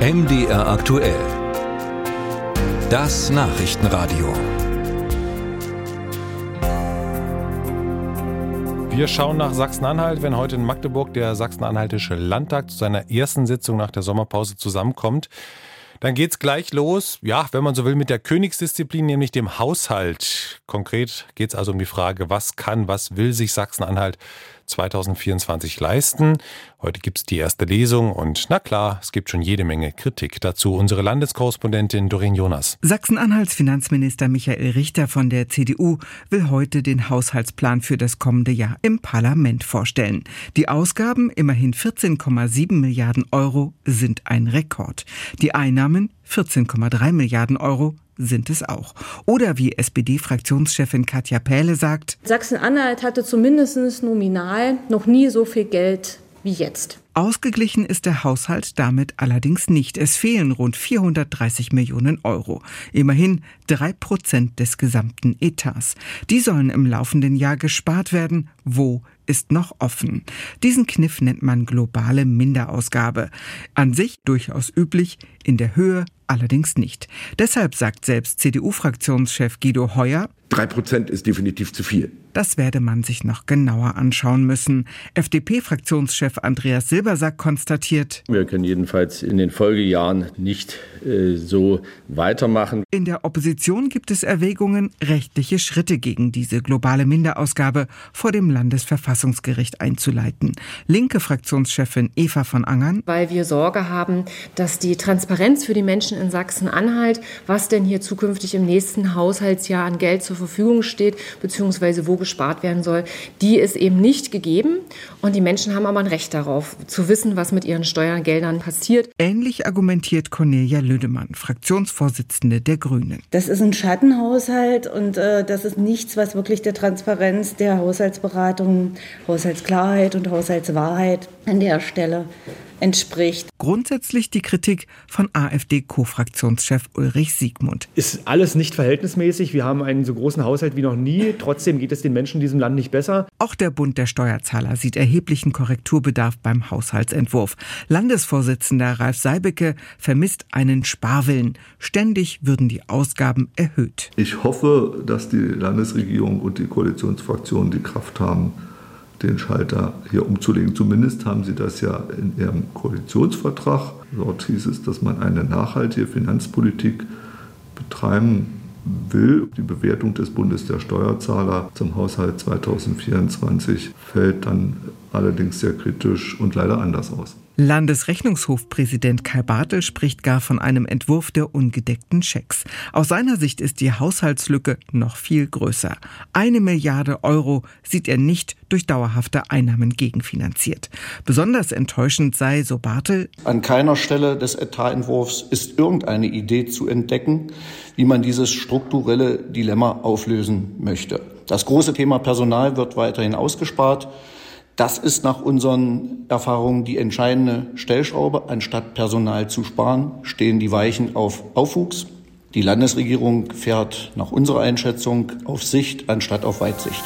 MDR aktuell. Das Nachrichtenradio. Wir schauen nach Sachsen-Anhalt, wenn heute in Magdeburg der Sachsen-Anhaltische Landtag zu seiner ersten Sitzung nach der Sommerpause zusammenkommt. Dann geht's gleich los, ja, wenn man so will, mit der Königsdisziplin, nämlich dem Haushalt. Konkret geht's also um die Frage, was kann, was will sich Sachsen-Anhalt 2024 leisten. Heute gibt's die erste Lesung und na klar, es gibt schon jede Menge Kritik. Dazu unsere Landeskorrespondentin Doreen Jonas. Sachsen-Anhalts Finanzminister Michael Richter von der CDU will heute den Haushaltsplan für das kommende Jahr im Parlament vorstellen. Die Ausgaben, immerhin 14,7 Milliarden Euro, sind ein Rekord. Die Einnahmen 14,3 Milliarden Euro sind es auch. Oder wie SPD-Fraktionschefin Katja Pähle sagt, Sachsen-Anhalt hatte zumindest nominal noch nie so viel Geld wie jetzt. Ausgeglichen ist der Haushalt damit allerdings nicht. Es fehlen rund 430 Millionen Euro. Immerhin drei Prozent des gesamten Etats. Die sollen im laufenden Jahr gespart werden. Wo ist noch offen. Diesen Kniff nennt man globale Minderausgabe. An sich durchaus üblich, in der Höhe allerdings nicht. Deshalb sagt selbst CDU-Fraktionschef Guido Heuer, Drei Prozent ist definitiv zu viel. Das werde man sich noch genauer anschauen müssen. FDP-Fraktionschef Andreas Silbersack konstatiert, wir können jedenfalls in den Folgejahren nicht äh, so weitermachen. In der Opposition gibt es Erwägungen, rechtliche Schritte gegen diese globale Minderausgabe vor dem Landesverfassungsgericht einzuleiten. Linke Fraktionschefin Eva von Angern. Weil wir Sorge haben, dass die Transparenz für die Menschen in Sachsen-Anhalt, was denn hier zukünftig im nächsten Haushaltsjahr an Geld zur Verfügung steht, beziehungsweise wo gespart werden soll, die ist eben nicht gegeben. Und die Menschen haben aber ein Recht darauf, zu wissen, was mit ihren Steuergeldern passiert. Ähnlich argumentiert Cornelia Lüdemann, Fraktionsvorsitzende der Grünen. Das ist ein Schattenhaushalt und äh, das ist nichts, was wirklich der Transparenz der Haushaltsberatung, Haushaltsklarheit und Haushaltswahrheit an der Stelle entspricht. Grundsätzlich die Kritik von AfD-Co-Fraktionschef Ulrich Siegmund. Ist alles nicht verhältnismäßig. Wir haben einen so großen Haushalt wie noch nie. Trotzdem geht es den Menschen in diesem Land nicht besser. Auch der Bund der Steuerzahler sieht erheblichen Korrekturbedarf beim Haushaltsentwurf. Landesvorsitzender Ralf Seibecke vermisst einen Sparwillen. Ständig würden die Ausgaben erhöht. Ich hoffe, dass die Landesregierung und die Koalitionsfraktionen die Kraft haben, den Schalter hier umzulegen. Zumindest haben sie das ja in ihrem Koalitionsvertrag. Dort hieß es, dass man eine nachhaltige Finanzpolitik betreiben will. Die Bewertung des Bundes der Steuerzahler zum Haushalt 2024 fällt dann allerdings sehr kritisch und leider anders aus. Landesrechnungshofpräsident Kai Bartel spricht gar von einem Entwurf der ungedeckten Schecks. Aus seiner Sicht ist die Haushaltslücke noch viel größer. Eine Milliarde Euro sieht er nicht durch dauerhafte Einnahmen gegenfinanziert. Besonders enttäuschend sei, so Bartel, an keiner Stelle des Etatentwurfs ist irgendeine Idee zu entdecken, wie man dieses strukturelle Dilemma auflösen möchte. Das große Thema Personal wird weiterhin ausgespart. Das ist nach unseren Erfahrungen die entscheidende Stellschraube. Anstatt Personal zu sparen, stehen die Weichen auf Aufwuchs. Die Landesregierung fährt nach unserer Einschätzung auf Sicht anstatt auf Weitsicht.